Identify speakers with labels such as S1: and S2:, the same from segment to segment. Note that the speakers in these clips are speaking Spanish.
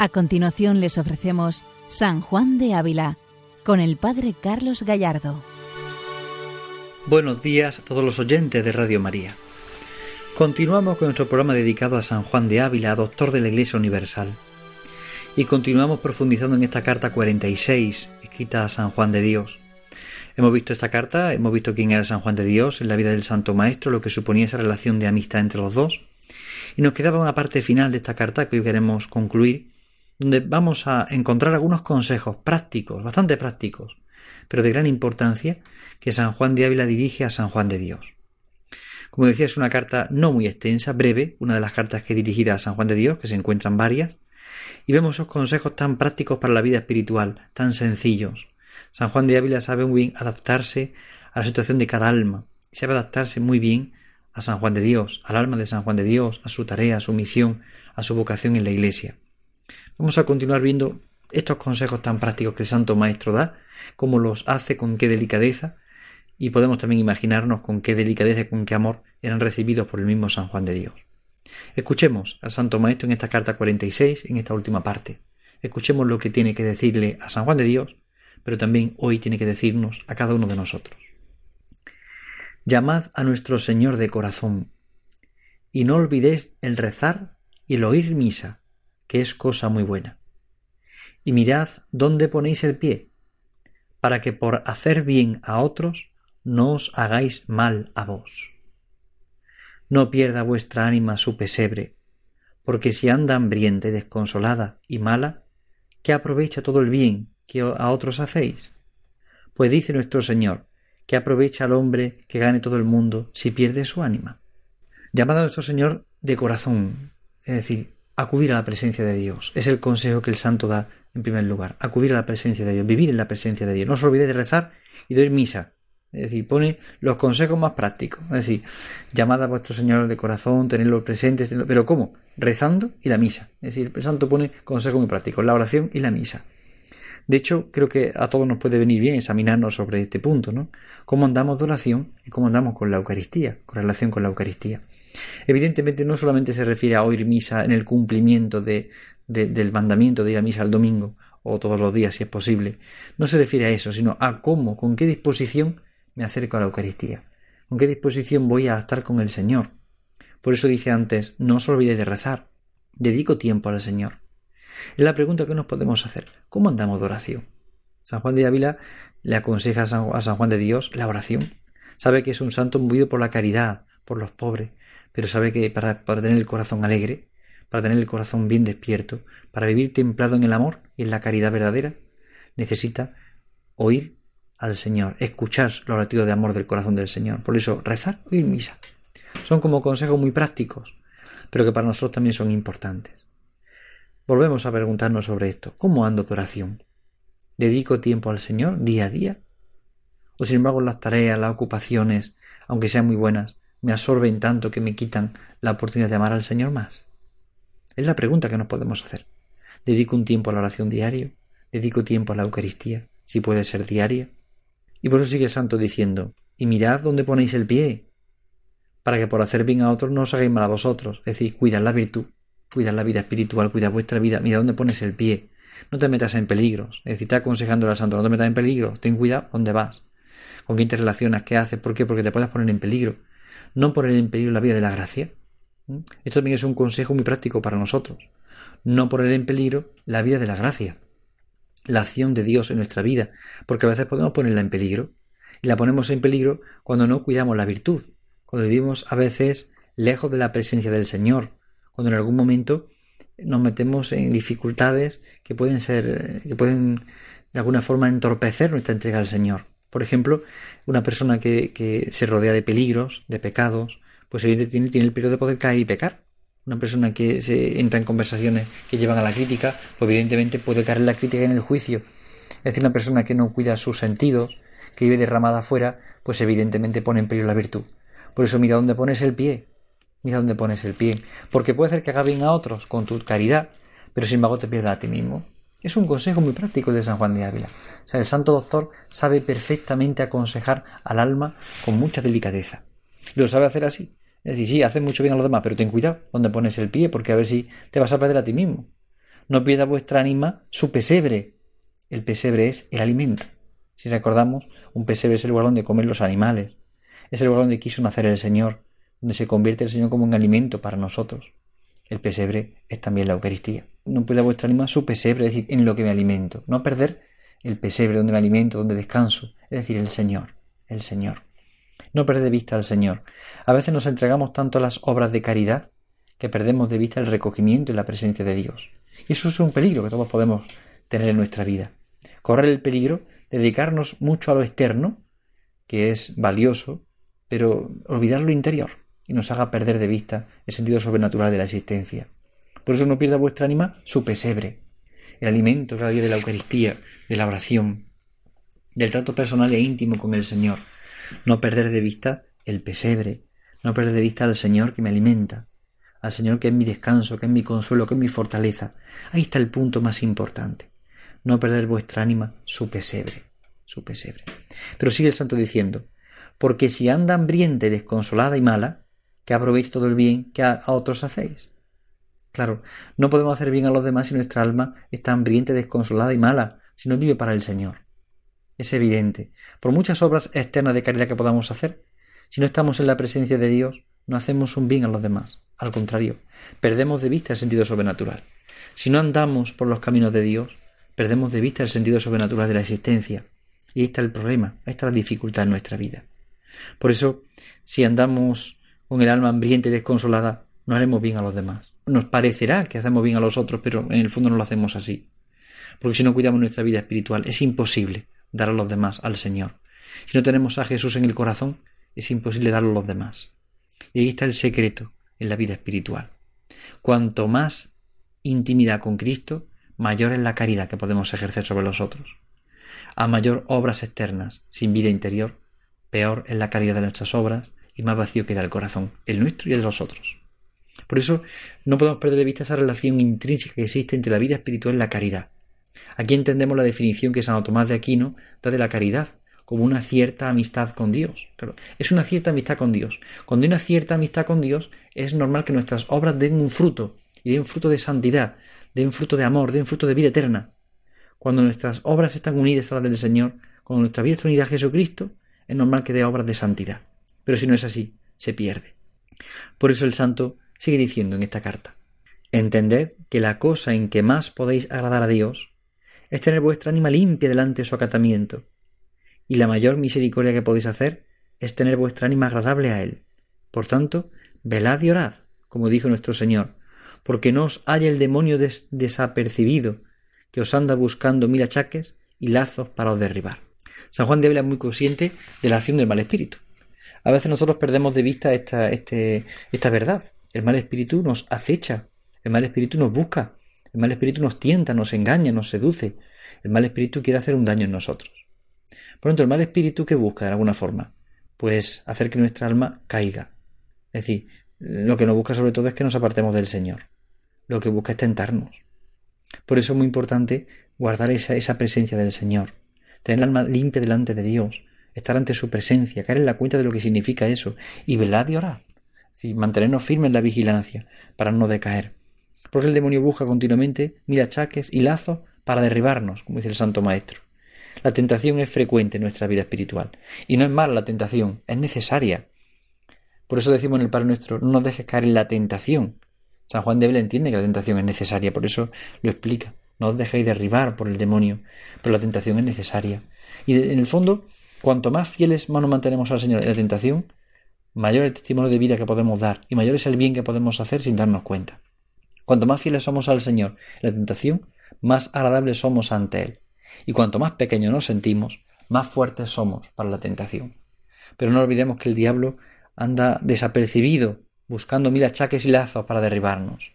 S1: A continuación les ofrecemos San Juan de Ávila con el Padre Carlos Gallardo.
S2: Buenos días a todos los oyentes de Radio María. Continuamos con nuestro programa dedicado a San Juan de Ávila, doctor de la Iglesia Universal. Y continuamos profundizando en esta carta 46, escrita a San Juan de Dios. Hemos visto esta carta, hemos visto quién era San Juan de Dios en la vida del Santo Maestro, lo que suponía esa relación de amistad entre los dos. Y nos quedaba una parte final de esta carta que hoy queremos concluir, donde vamos a encontrar algunos consejos prácticos, bastante prácticos, pero de gran importancia, que San Juan de Ávila dirige a San Juan de Dios. Como decía, es una carta no muy extensa, breve, una de las cartas que dirigida a San Juan de Dios, que se encuentran varias, y vemos esos consejos tan prácticos para la vida espiritual, tan sencillos. San Juan de Ávila sabe muy bien adaptarse a la situación de cada alma, y sabe adaptarse muy bien a San Juan de Dios, al alma de San Juan de Dios, a su tarea, a su misión, a su vocación en la Iglesia. Vamos a continuar viendo estos consejos tan prácticos que el Santo Maestro da, cómo los hace, con qué delicadeza, y podemos también imaginarnos con qué delicadeza y con qué amor eran recibidos por el mismo San Juan de Dios. Escuchemos al Santo Maestro en esta carta 46, en esta última parte. Escuchemos lo que tiene que decirle a San Juan de Dios, pero también hoy tiene que decirnos a cada uno de nosotros. Llamad a nuestro Señor de corazón, y no olvidéis el rezar y el oír misa, que es cosa muy buena. Y mirad dónde ponéis el pie, para que por hacer bien a otros no os hagáis mal a vos. No pierda vuestra ánima su pesebre, porque si anda hambrienta y desconsolada y mala, ¿qué aprovecha todo el bien que a otros hacéis? Pues dice nuestro Señor, que aprovecha al hombre que gane todo el mundo si pierde su ánima. Llamado a nuestro Señor de corazón, es decir, acudir a la presencia de Dios. Es el consejo que el santo da en primer lugar. Acudir a la presencia de Dios, vivir en la presencia de Dios. No os olvidéis de rezar y de oír misa. Es decir, pone los consejos más prácticos. Es decir, llamad a vuestro Señor de corazón, tenerlo presentes. Pero ¿cómo? Rezando y la misa. Es decir, el santo pone consejos muy prácticos, la oración y la misa. De hecho, creo que a todos nos puede venir bien examinarnos sobre este punto, ¿no? Cómo andamos de oración y cómo andamos con la Eucaristía, con relación con la Eucaristía. Evidentemente no solamente se refiere a oír misa en el cumplimiento de, del mandamiento de ir a misa el domingo o todos los días si es posible. No se refiere a eso, sino a cómo, con qué disposición me acerco a la Eucaristía, con qué disposición voy a estar con el Señor. Por eso dice antes, no os olvidéis de rezar, dedico tiempo al Señor. Es la pregunta que nos podemos hacer, ¿cómo andamos de oración? San Juan de Ávila le aconseja a San Juan de Dios la oración. Sabe que es un santo movido por la caridad, por los pobres, pero sabe que para, tener el corazón alegre, para tener el corazón bien despierto, para vivir templado en el amor y en la caridad verdadera, necesita oír al Señor, escuchar los latidos de amor del corazón del Señor. Por eso, rezar, oír misa. Son como consejos muy prácticos, pero que para nosotros también son importantes. Volvemos a preguntarnos sobre esto. ¿Cómo ando de oración? ¿Dedico tiempo al Señor día a día? ¿O sin embargo las tareas, las ocupaciones, aunque sean muy buenas, me absorben tanto que me quitan la oportunidad de amar al Señor más? Es la pregunta que nos podemos hacer. ¿Dedico un tiempo a la oración diario? ¿Dedico tiempo a la Eucaristía? Si puede ser diaria. Y por eso sigue el santo diciendo, y mirad dónde ponéis el pie, para que por hacer bien a otros no os hagáis mal a vosotros. Es decir, cuidad la virtud, cuidad la vida espiritual, cuidad vuestra vida, mira dónde pones el pie. No te metas en peligros. Es decir, está aconsejando al santo, no te metas en peligro, ten cuidado dónde vas, con quién te relacionas, qué haces, ¿por qué? Porque te puedes poner en peligro no poner en peligro la vida de la gracia. Esto también es un consejo muy práctico para nosotros. No poner en peligro la vida de la gracia, la acción de Dios en nuestra vida, porque a veces podemos ponerla en peligro. Y la ponemos en peligro cuando no cuidamos la virtud, cuando vivimos a veces lejos de la presencia del Señor, cuando en algún momento nos metemos en dificultades que pueden ser, que pueden de alguna forma entorpecer nuestra entrega al Señor. Por ejemplo, una persona que, se rodea de peligros, de pecados, pues evidentemente tiene, el peligro de poder caer y pecar. Una persona que se entra en conversaciones que llevan a la crítica, pues evidentemente puede caer en la crítica y en el juicio. Es decir, una persona que no cuida sus sentidos, que vive derramada afuera, pues evidentemente pone en peligro la virtud. Por eso mira dónde pones el pie. Mira dónde pones el pie. Porque puede hacer que haga bien a otros con tu caridad, pero sin embargo te pierda a ti mismo. Es un consejo muy práctico de San Juan de Ávila. O sea, el santo doctor sabe perfectamente aconsejar al alma con mucha delicadeza. lo sabe hacer así. Es decir, sí, hace mucho bien a los demás, pero ten cuidado donde pones el pie, porque a ver si te vas a perder a ti mismo. No pierda vuestra ánima su pesebre. El pesebre es el alimento. Si recordamos, un pesebre es el lugar donde comen los animales. Es el lugar donde quiso nacer el Señor, donde se convierte el Señor como un alimento para nosotros. El pesebre es también la Eucaristía. No pierda vuestra ánima su pesebre, es decir, en lo que me alimento. No perder el pesebre donde me alimento, donde descanso, es decir, el Señor, el Señor. No perder de vista al Señor. A veces nos entregamos tanto a las obras de caridad que perdemos de vista el recogimiento y la presencia de Dios. Y eso es un peligro que todos podemos tener en nuestra vida. Correr el peligro de dedicarnos mucho a lo externo, que es valioso, pero olvidar lo interior y nos haga perder de vista el sentido sobrenatural de la existencia. Por eso no pierda vuestra ánima su pesebre, el alimento cada día de la Eucaristía, de la oración, del trato personal e íntimo con el Señor. No perder de vista el pesebre, no perder de vista al Señor que me alimenta, al Señor que es mi descanso, que es mi consuelo, que es mi fortaleza. Ahí está el punto más importante. No perder vuestra ánima su pesebre, su pesebre. Pero sigue el santo diciendo, porque si anda hambriente, desconsolada y mala, que aproveche todo el bien que a, otros hacéis. Claro, no podemos hacer bien a los demás si nuestra alma está hambriente, desconsolada y mala, si no vive para el Señor. Es evidente. Por muchas obras externas de caridad que podamos hacer, si no estamos en la presencia de Dios, no hacemos un bien a los demás. Al contrario, perdemos de vista el sentido sobrenatural. Si no andamos por los caminos de Dios, perdemos de vista el sentido sobrenatural de la existencia. Y ahí está el problema, ahí está la dificultad en nuestra vida. Por eso, si andamos con el alma hambrienta y desconsolada, no haremos bien a los demás. Nos parecerá que hacemos bien a los otros, pero en el fondo no lo hacemos así. Porque si no cuidamos nuestra vida espiritual, es imposible dar a los demás al Señor. Si no tenemos a Jesús en el corazón, es imposible darlo a los demás. Y ahí está el secreto en la vida espiritual. Cuanto más intimidad con Cristo, mayor es la caridad que podemos ejercer sobre los otros. A mayor obras externas, sin vida interior, peor es la calidad de nuestras obras y más vacío queda el corazón, el nuestro y el de los otros. Por eso no podemos perder de vista esa relación intrínseca que existe entre la vida espiritual y la caridad. Aquí entendemos la definición que San Tomás de Aquino da de la caridad, como una cierta amistad con Dios. es una cierta amistad con Dios. Cuando hay una cierta amistad con Dios, es normal que nuestras obras den un fruto, y den fruto de santidad, den fruto de amor, den fruto de vida eterna. Cuando nuestras obras están unidas a las del Señor, cuando nuestra vida está unida a Jesucristo, es normal que dé obras de santidad. Pero si no es así, se pierde. Por eso el santo sigue diciendo en esta carta, Entended que la cosa en que más podéis agradar a Dios es tener vuestra ánima limpia delante de su acatamiento, y la mayor misericordia que podéis hacer es tener vuestra ánima agradable a Él. Por tanto, velad y orad, como dijo nuestro Señor, porque no os haya el demonio desapercibido, que os anda buscando mil achaques y lazos para os derribar. San Juan de Ávila es muy consciente de la acción del mal espíritu. A veces nosotros perdemos de vista esta, este, esta verdad. El mal espíritu nos acecha, el mal espíritu nos busca, el mal espíritu nos tienta, nos engaña, nos seduce. El mal espíritu quiere hacer un daño en nosotros. Por tanto, el mal espíritu que busca de alguna forma, pues hacer que nuestra alma caiga. Es decir, lo que nos busca sobre todo es que nos apartemos del Señor. Lo que busca es tentarnos. Por eso es muy importante guardar esa, esa presencia del Señor, tener el alma limpia delante de Dios, estar ante su presencia, caer en la cuenta de lo que significa eso, y velad y orad. Es decir, mantenernos firmes en la vigilancia para no decaer. Porque el demonio busca continuamente mira achaques y lazos para derribarnos, como dice el Santo Maestro. La tentación es frecuente en nuestra vida espiritual. Y no es mala la tentación, es necesaria. Por eso decimos en el Padre Nuestro, no nos dejes caer en la tentación. San Juan de Bela entiende que la tentación es necesaria, por eso lo explica. No os dejéis derribar por el demonio, pero la tentación es necesaria. Y en el fondo, cuanto más fieles nos mantenemos al Señor en la tentación, mayor el testimonio de vida que podemos dar y mayor es el bien que podemos hacer sin darnos cuenta. Cuanto más fieles somos al Señor en la tentación, más agradables somos ante Él. Y cuanto más pequeños nos sentimos, más fuertes somos para la tentación. Pero no olvidemos que el diablo anda desapercibido, buscando mil achaques y lazos para derribarnos.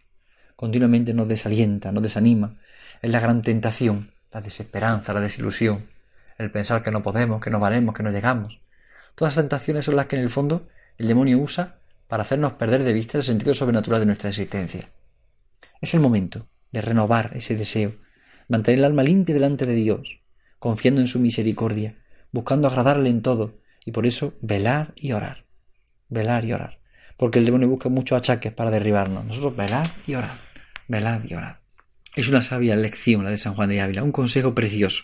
S2: Continuamente nos desalienta, nos desanima. Es la gran tentación, la desesperanza, la desilusión, el pensar que no podemos, que no valemos, que no llegamos. Todas las tentaciones son las que en el fondo el demonio usa para hacernos perder de vista el sentido sobrenatural de nuestra existencia. Es el momento de renovar ese deseo, mantener el alma limpia delante de Dios, confiando en su misericordia, buscando agradarle en todo, y por eso velar y orar. Velar y orar. Porque el demonio busca muchos achaques para derribarnos. Nosotros velar y orar. Velar y orar. Es una sabia lección la de San Juan de Ávila, un consejo precioso.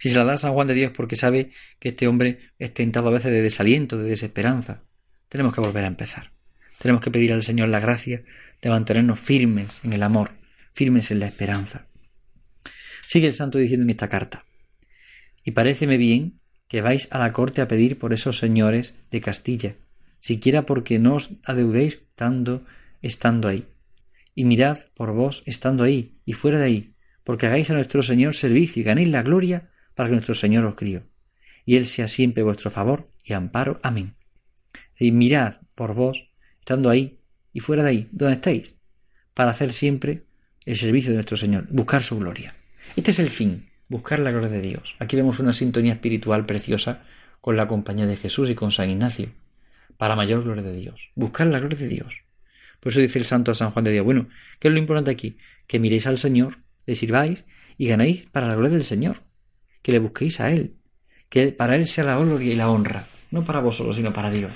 S2: Si se la da a San Juan de Dios porque sabe que este hombre es tentado a veces de desaliento, de desesperanza, tenemos que volver a empezar. Tenemos que pedir al Señor la gracia de mantenernos firmes en el amor, firmes en la esperanza. Sigue el santo diciendo en esta carta, y paréceme bien que vais a la corte a pedir por esos señores de Castilla, siquiera porque no os adeudéis tanto estando ahí. Y mirad por vos estando ahí y fuera de ahí, porque hagáis a nuestro Señor servicio y ganéis la gloria para que nuestro Señor os crió. Y Él sea siempre vuestro favor y amparo. Amén. Y mirad por vos estando ahí y fuera de ahí, donde estáis, para hacer siempre el servicio de nuestro Señor, buscar su gloria. Este es el fin, buscar la gloria de Dios. Aquí vemos una sintonía espiritual preciosa con la compañía de Jesús y con San Ignacio, para mayor gloria de Dios, buscar la gloria de Dios. Por eso dice el santo a San Juan de Dios, bueno, ¿qué es lo importante aquí? Que miréis al Señor, le sirváis y ganéis para la gloria del Señor, que le busquéis a Él, que para Él sea la gloria y la honra, no para vosotros, sino para Dios.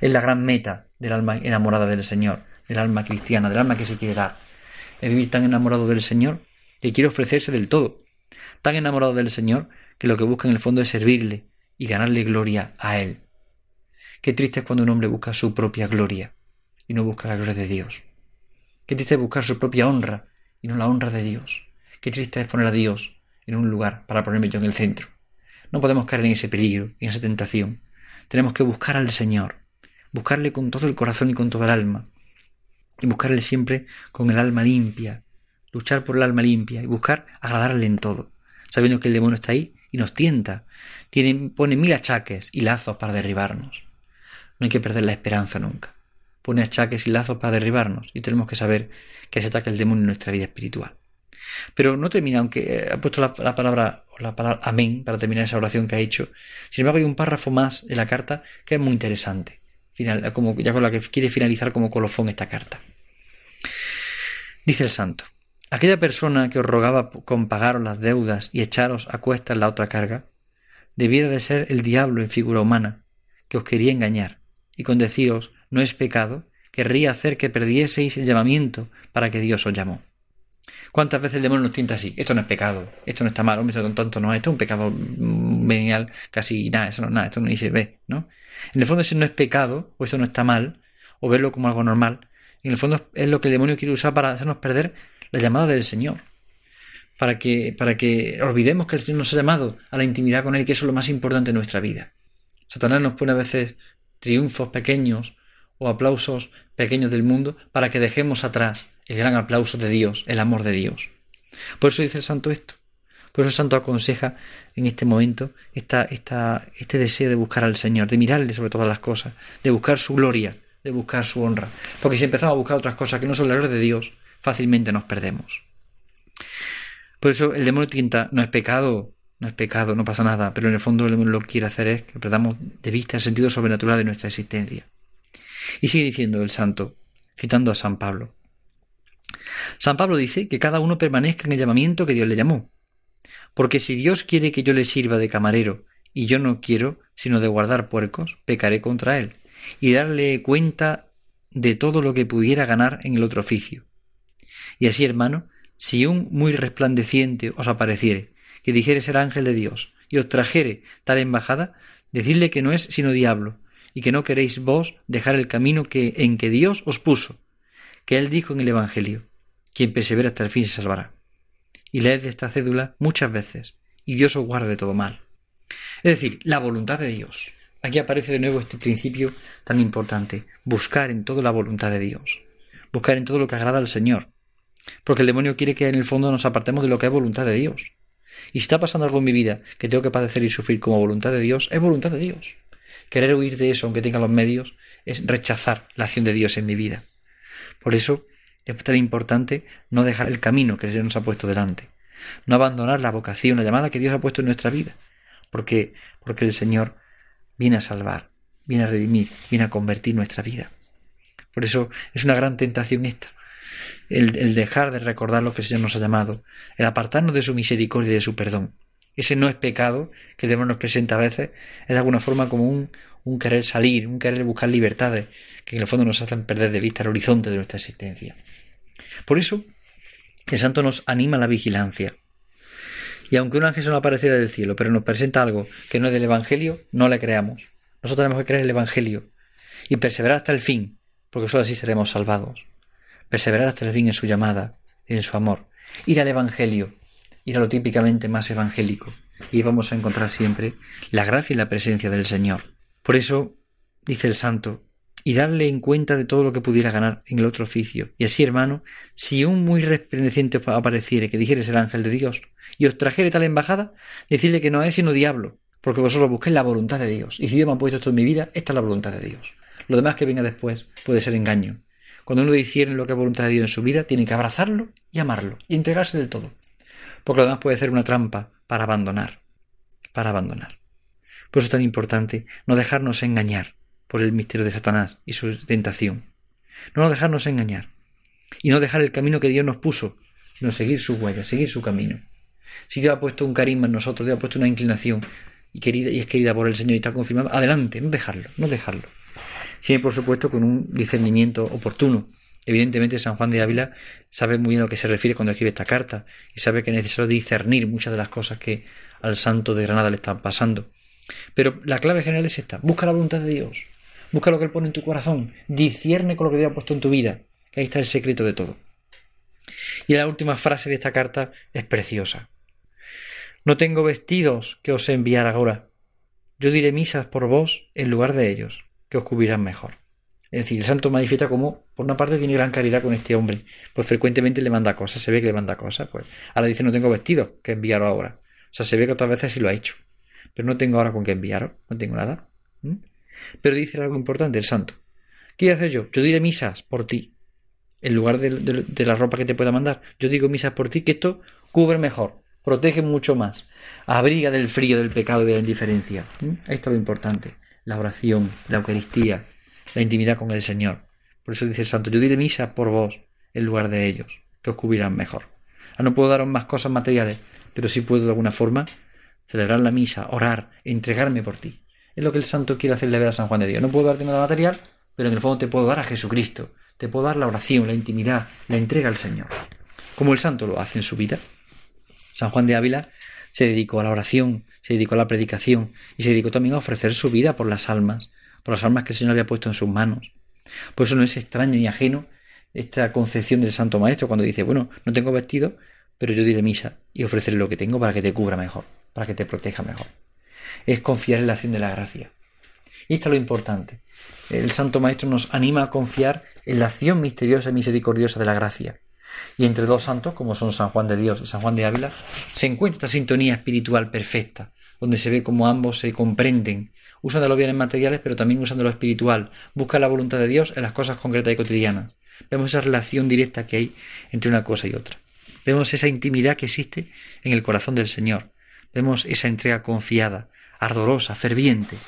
S2: Es la gran meta del alma enamorada del Señor, del alma cristiana, del alma que se quiere dar. Es vivir tan enamorado del Señor que quiere ofrecerse del todo. Tan enamorado del Señor que lo que busca en el fondo es servirle y ganarle gloria a Él. Qué triste es cuando un hombre busca su propia gloria y no busca la gloria de Dios. Qué triste es buscar su propia honra y no la honra de Dios. Qué triste es poner a Dios en un lugar para ponerme yo en el centro. No podemos caer en ese peligro, en esa tentación. Tenemos que buscar al Señor, buscarle con todo el corazón y con toda el alma, y buscarle siempre con el alma limpia, luchar por el alma limpia y buscar agradarle en todo, sabiendo que el demonio está ahí y nos tienta, tiene, pone mil achaques y lazos para derribarnos. No hay que perder la esperanza nunca. Pone achaques y lazos para derribarnos y tenemos que saber que se ataca el demonio en nuestra vida espiritual. Pero no termina, aunque eh, ha puesto la, palabra la palabra amén para terminar esa oración que ha hecho. Sin embargo, hay un párrafo más de la carta que es muy interesante final, como, ya con la que quiere finalizar como colofón esta carta. Dice el santo, aquella persona que os rogaba con pagaros las deudas y echaros a cuestas la otra carga, debiera de ser el diablo en figura humana, que os quería engañar, y con deciros no es pecado, querría hacer que perdieseis el llamamiento para que Dios os llamó. ¿Cuántas veces el demonio nos tienta así? Esto no es pecado, esto no está mal, hombre, esto tanto no es, esto es un pecado venial, casi nada, eso no es nada, esto ni se ve, ¿no? En el fondo eso no es pecado, o eso no está mal, o verlo como algo normal. En el fondo es lo que el demonio quiere usar para hacernos perder la llamada del Señor. Para que, para que olvidemos que el Señor nos ha llamado a la intimidad con Él que eso es lo más importante en nuestra vida. Satanás nos pone a veces triunfos pequeños o aplausos pequeños del mundo para que dejemos atrás el gran aplauso de Dios, el amor de Dios. Por eso dice el santo esto. Por eso el santo aconseja en este momento esta, esta, este deseo de buscar al Señor, de mirarle sobre todas las cosas, de buscar su gloria, de buscar su honra. Porque si empezamos a buscar otras cosas que no son la gloria de Dios, fácilmente nos perdemos. Por eso el demonio tienta, no es pecado, no es pecado, no pasa nada, pero en el fondo el demonio lo que quiere hacer es que perdamos de vista el sentido sobrenatural de nuestra existencia. Y sigue diciendo el santo, citando a San Pablo. San Pablo dice que cada uno permanezca en el llamamiento que Dios le llamó. Porque si Dios quiere que yo le sirva de camarero y yo no quiero sino de guardar puercos, pecaré contra él y darle cuenta de todo lo que pudiera ganar en el otro oficio. Y así, hermano, si un muy resplandeciente os apareciere, que dijere ser ángel de Dios, y os trajere tal embajada, decidle que no es sino diablo, y que no queréis vos dejar el camino que en que Dios os puso, que él dijo en el Evangelio, quien persevera hasta el fin se salvará. Y leed esta cédula muchas veces, y Dios os guarde de todo mal. Es decir, la voluntad de Dios. Aquí aparece de nuevo este principio tan importante, buscar en todo la voluntad de Dios, buscar en todo lo que agrada al Señor, porque el demonio quiere que en el fondo nos apartemos de lo que es voluntad de Dios. Y si está pasando algo en mi vida que tengo que padecer y sufrir como voluntad de Dios, es voluntad de Dios. Querer huir de eso, aunque tenga los medios, es rechazar la acción de Dios en mi vida. Por eso es tan importante no dejar el camino que el Señor nos ha puesto delante, no abandonar la vocación, la llamada que Dios ha puesto en nuestra vida, porque, porque el Señor viene a salvar, viene a redimir, viene a convertir nuestra vida. Por eso es una gran tentación esta, el, el, dejar de recordar lo que el Señor nos ha llamado, el apartarnos de su misericordia y de su perdón. Ese no es pecado que el demonio nos presenta a veces, es de alguna forma como un, un querer salir, un querer buscar libertades que en el fondo nos hacen perder de vista el horizonte de nuestra existencia. Por eso, El santo nos anima a la vigilancia. Y aunque un ángel se nos apareciera del cielo, pero nos presenta algo que no es del Evangelio, no le creamos. Nosotros tenemos que creer el Evangelio y perseverar hasta el fin, porque solo así seremos salvados. Perseverar hasta el fin en su llamada, en su amor. Ir al Evangelio, ir a lo típicamente más evangélico, y vamos a encontrar siempre la gracia y la presencia del Señor. Por eso, dice el santo, y darle en cuenta de todo lo que pudiera ganar en el otro oficio. Y así, hermano, si un muy resplandeciente apareciere que dijeres el ángel de Dios, y os trajere tal embajada, decirle que no es sino diablo, porque vosotros busquéis la voluntad de Dios. Y si Dios me ha puesto esto en mi vida, esta es la voluntad de Dios. Lo demás que venga después puede ser engaño. Cuando uno dice lo que es voluntad de Dios en su vida, tiene que abrazarlo y amarlo, y entregarse del todo. Porque lo puede ser una trampa para abandonar. Para abandonar. Por eso es tan importante no dejarnos engañar por el misterio de Satanás y su tentación. No dejarnos engañar. Y no dejar el camino que Dios nos puso, sino seguir su huella, seguir su camino. Si Dios ha puesto un carisma en nosotros, Dios ha puesto una inclinación y, querida, y es querida por el Señor y está confirmado, adelante, no dejarlo, no dejarlo. Siempre, por supuesto, con un discernimiento oportuno. Evidentemente, San Juan de Ávila sabe muy bien a lo que se refiere cuando escribe esta carta y sabe que es necesario discernir muchas de las cosas que al santo de Granada le están pasando. Pero la clave general es esta: busca la voluntad de Dios, Busca lo que Él pone en tu corazón. Discierne con lo que Dios ha puesto en tu vida. ahí está el secreto de todo. Y la última frase de esta carta es preciosa. No tengo vestidos que os enviar ahora. Yo diré misas por vos en lugar de ellos, que os cubrirán mejor. Es decir, el santo manifiesta como, por una parte, tiene gran caridad con este hombre, pues frecuentemente le manda cosas, se ve que le manda cosas, pues ahora dice no tengo vestidos que enviaros ahora. O sea, se ve que otras veces sí lo ha hecho, pero no tengo ahora con qué enviaros, no tengo nada. Pero dice algo importante el santo. ¿Qué hacer yo? Yo diré misas por ti. En lugar de, la ropa que te pueda mandar. Yo digo misas por ti, que esto cubre mejor, protege mucho más, abriga del frío, del pecado y de la indiferencia. Ahí está lo importante. La oración, la Eucaristía, la intimidad con el Señor. Por eso dice el santo, yo diré misas por vos en lugar de ellos, que os cubrirán mejor. Ah, no puedo daros más cosas materiales, pero sí puedo de alguna forma celebrar la misa, orar, entregarme por ti. Es lo que el santo quiere hacerle ver a San Juan de Dios. No puedo darte nada material, pero en el fondo te puedo dar a Jesucristo. Te puedo dar la oración, la intimidad, la entrega al Señor. Como el santo lo hace en su vida. San Juan de Ávila se dedicó a la oración, se dedicó a la predicación y se dedicó también a ofrecer su vida por las almas, por las almas que el Señor había puesto en sus manos. Por eso no es extraño ni ajeno esta concepción del Santo Maestro cuando dice, bueno, no tengo vestido, pero yo diré misa y ofreceré lo que tengo para que te cubra mejor, para que te proteja mejor es confiar en la acción de la gracia. Y esto es lo importante. El Santo Maestro nos anima a confiar en la acción misteriosa y misericordiosa de la gracia. Y entre dos santos, como son San Juan de Dios y San Juan de Ávila, se encuentra esta sintonía espiritual perfecta, donde se ve como ambos se comprenden, usan de los bienes materiales, pero también usan de lo espiritual, buscan la voluntad de Dios en las cosas concretas y cotidianas. Vemos esa relación directa que hay entre una cosa y otra. Vemos esa intimidad que existe en el corazón del Señor. Vemos esa entrega confiada, ardorosa, ferviente.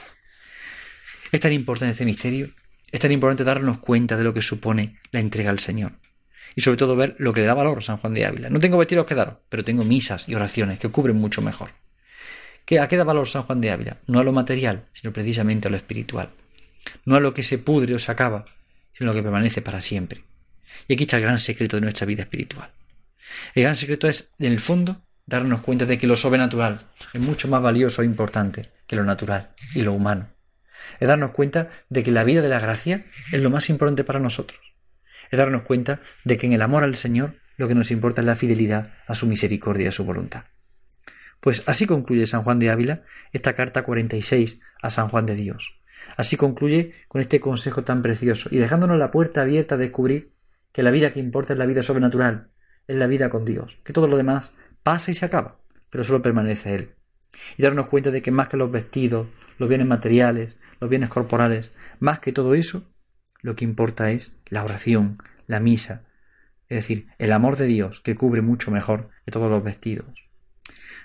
S2: Es tan importante este misterio, es tan importante darnos cuenta de lo que supone la entrega al Señor. Y sobre todo ver lo que le da valor a San Juan de Ávila. No tengo vestidos que dar, pero tengo misas y oraciones que cubren mucho mejor. ¿A qué da valor San Juan de Ávila? No a lo material, sino precisamente a lo espiritual. No a lo que se pudre o se acaba, sino a lo que permanece para siempre. Y aquí está el gran secreto de nuestra vida espiritual. El gran secreto es, en el fondo, darnos cuenta de que lo sobrenatural es mucho más valioso e importante que lo natural y lo humano. Es darnos cuenta de que la vida de la gracia es lo más importante para nosotros. Es darnos cuenta de que en el amor al Señor lo que nos importa es la fidelidad a su misericordia y a su voluntad. Pues así concluye San Juan de Ávila esta carta 46 a San Juan de Dios. Así concluye con este consejo tan precioso y dejándonos la puerta abierta a descubrir que la vida que importa es la vida sobrenatural, es la vida con Dios, que todo lo demás pasa y se acaba, pero solo permanece Él. Y darnos cuenta de que más que los vestidos, los bienes materiales, los bienes corporales, más que todo eso, lo que importa es la oración, la misa, es decir, el amor de Dios que cubre mucho mejor que todos los vestidos.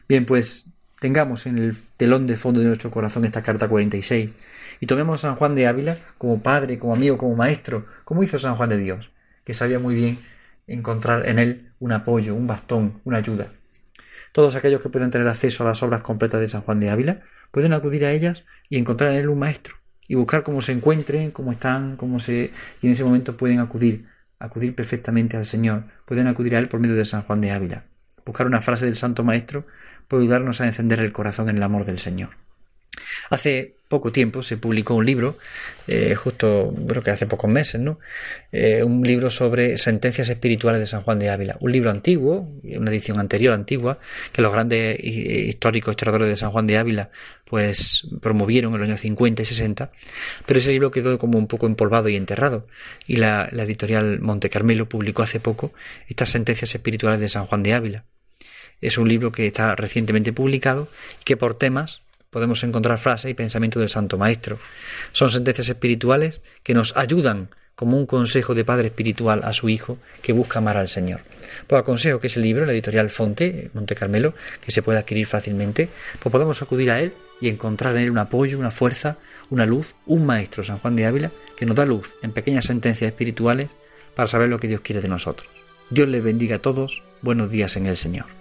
S2: Bien, pues tengamos en el telón de fondo de nuestro corazón esta carta 46 y tomemos a San Juan de Ávila como padre, como amigo, como maestro, como hizo San Juan de Dios, que sabía muy bien encontrar en él un apoyo, un bastón, una ayuda. Todos aquellos que pueden tener acceso a las obras completas de San Juan de Ávila pueden acudir a ellas y encontrar en él un maestro y buscar cómo se encuentren, cómo están, cómo se y en ese momento pueden acudir acudir perfectamente al Señor, pueden acudir a Él por medio de San Juan de Ávila. Buscar una frase del Santo Maestro ayudarnos a encender el corazón en el amor del Señor. Hace poco tiempo se publicó un libro, eh, justo creo que hace pocos meses, ¿no? Eh, un libro sobre sentencias espirituales de San Juan de Ávila. Un libro antiguo, una edición anterior antigua, que los grandes históricos historiadores de San Juan de Ávila pues promovieron en los años 50 y 60, pero ese libro quedó como un poco empolvado y enterrado. Y la editorial Monte Carmelo publicó hace poco estas sentencias espirituales de San Juan de Ávila. Es un libro que está recientemente publicado y que por temas podemos encontrar frases y pensamientos del Santo Maestro. Son sentencias espirituales que nos ayudan como un consejo de padre espiritual a su hijo que busca amar al Señor. Pues aconsejo que ese libro, la editorial Fonte, Monte Carmelo, que se puede adquirir fácilmente, pues podemos acudir a él y encontrar en él un apoyo, una fuerza, una luz, un maestro, San Juan de Ávila, que nos da luz en pequeñas sentencias espirituales para saber lo que Dios quiere de nosotros. Dios les bendiga a todos, buenos días en el Señor.